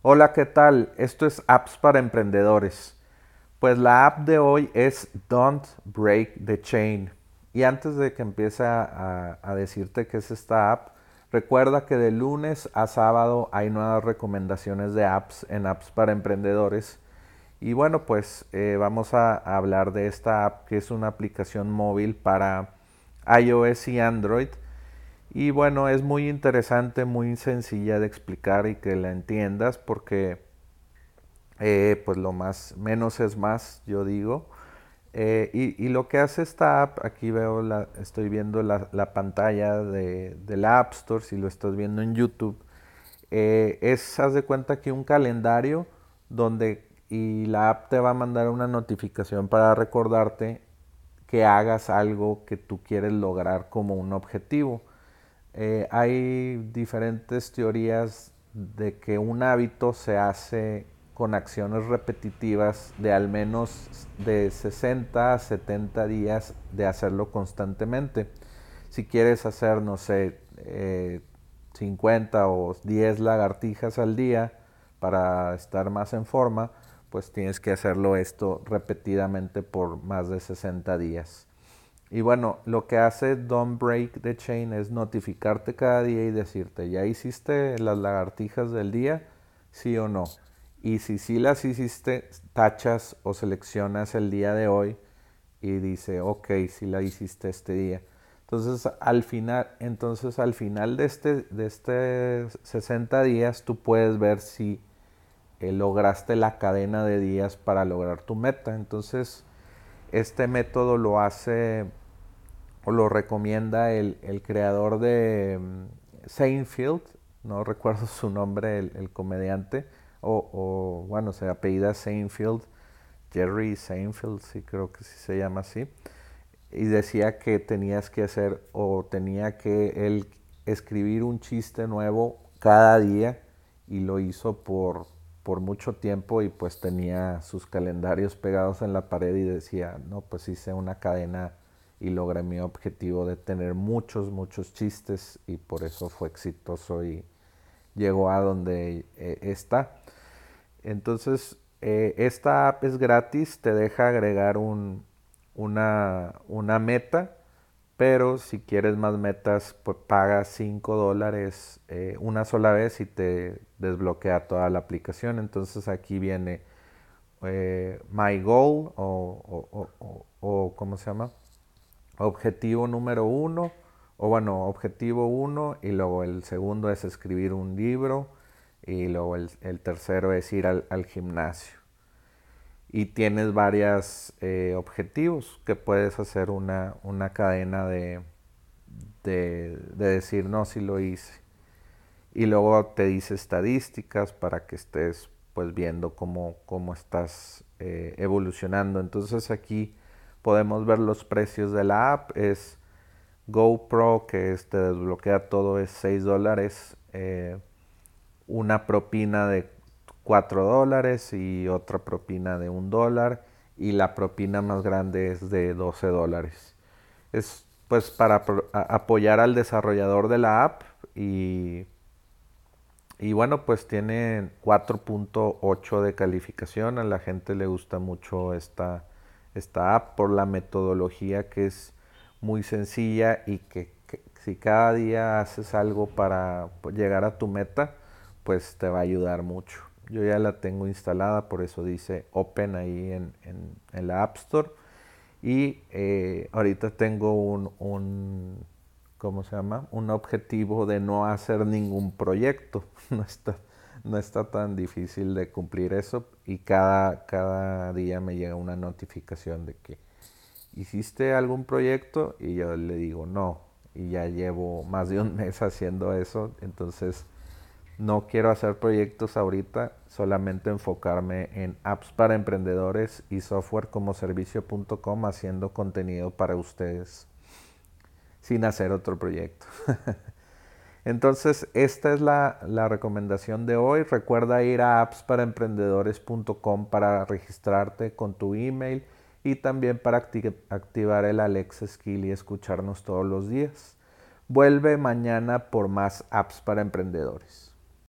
Hola, ¿qué tal? Esto es Apps para Emprendedores. Pues la app de hoy es Don't Break the Chain. Y antes de que empiece a, decirte qué es esta app, recuerda que de lunes a sábado hay nuevas recomendaciones de apps en Apps para Emprendedores. Y bueno, pues eh, vamos a hablar de esta app que es una aplicación móvil para iOS y Android y bueno, es muy interesante, muy sencilla de explicar y que la entiendas porque eh, pues lo más, menos es más, yo digo. Eh, y, lo que hace esta app, aquí veo la, estoy viendo la, pantalla de, la App Store, si lo estás viendo en YouTube, eh, es, haz de cuenta que un calendario donde y la app te va a mandar una notificación para recordarte que hagas algo que tú quieres lograr como un objetivo. Eh, hay diferentes teorías de que un hábito se hace con acciones repetitivas de al menos de 60 a 70 días de hacerlo constantemente. Si quieres hacer, no sé, 50 eh, o 10 lagartijas al día para estar más en forma, pues tienes que hacerlo esto repetidamente por más de 60 días. Y bueno, lo que hace Don't Break the Chain es notificarte cada día y decirte, ¿ya hiciste las lagartijas del día? Sí o no. Y si sí las hiciste, tachas o seleccionas el día de hoy y dice, ok, si la hiciste este día. Entonces al final, entonces al final de este, de este 60 días tú puedes ver si eh, lograste la cadena de días para lograr tu meta. Entonces este método lo hace o lo recomienda el, creador de mm, Seinfeld, no recuerdo su nombre, el, comediante, o, bueno, se apellida Seinfeld, Jerry Seinfeld, sí creo que sí se llama así, y decía que tenías que hacer o tenía que él escribir un chiste nuevo cada día y lo hizo por, por mucho tiempo y pues tenía sus calendarios pegados en la pared y decía, no, pues hice una cadena y logré mi objetivo de tener muchos, muchos chistes y por eso fue exitoso y llegó a donde eh, está. Entonces, eh, esta app es gratis, te deja agregar un, una, una, meta, pero si quieres más metas, pues paga 5 dólares eh, una sola vez y te desbloquea toda la aplicación. Entonces aquí viene My Goal o, o, o ¿cómo se llama? objetivo número uno, o bueno, objetivo uno, y luego el segundo es escribir un libro, y luego el, tercero es ir al, gimnasio. Y tienes varios eh, objetivos que puedes hacer una, una cadena de, de, decir, no, si lo hice. Y luego te dice estadísticas para que estés pues viendo cómo, cómo estás eh, evolucionando. Entonces aquí podemos ver los precios de la app. Es GoPro, que te desbloquea todo, es 6 dólares. Eh, una propina de 4 dólares y otra propina de 1 dólar. Y la propina más grande es de 12 dólares. Es pues para apoyar al desarrollador de la app y, y bueno, pues tiene 4.8 de calificación. A la gente le gusta mucho esta, esta app por la metodología que es muy sencilla y que, si cada día haces algo para llegar a tu meta, pues te va a ayudar mucho. Yo ya la tengo instalada, por eso dice Open ahí en, la App Store. Y eh, ahorita tengo un, un, ¿cómo se llama? Un objetivo de no hacer ningún proyecto. No está, no está tan difícil de cumplir eso y cada, cada día me llega una notificación de que hiciste algún proyecto y yo le digo no y ya llevo más de un mes haciendo eso entonces no quiero hacer proyectos ahorita solamente enfocarme en apps para emprendedores y software como servicio.com haciendo contenido para ustedes sin hacer otro proyecto Entonces, esta es la, recomendación de hoy. Recuerda ir a appsparaemprendedores.com para registrarte con tu email y también para activar el Alexa Skill y escucharnos todos los días. Vuelve mañana por más apps para emprendedores.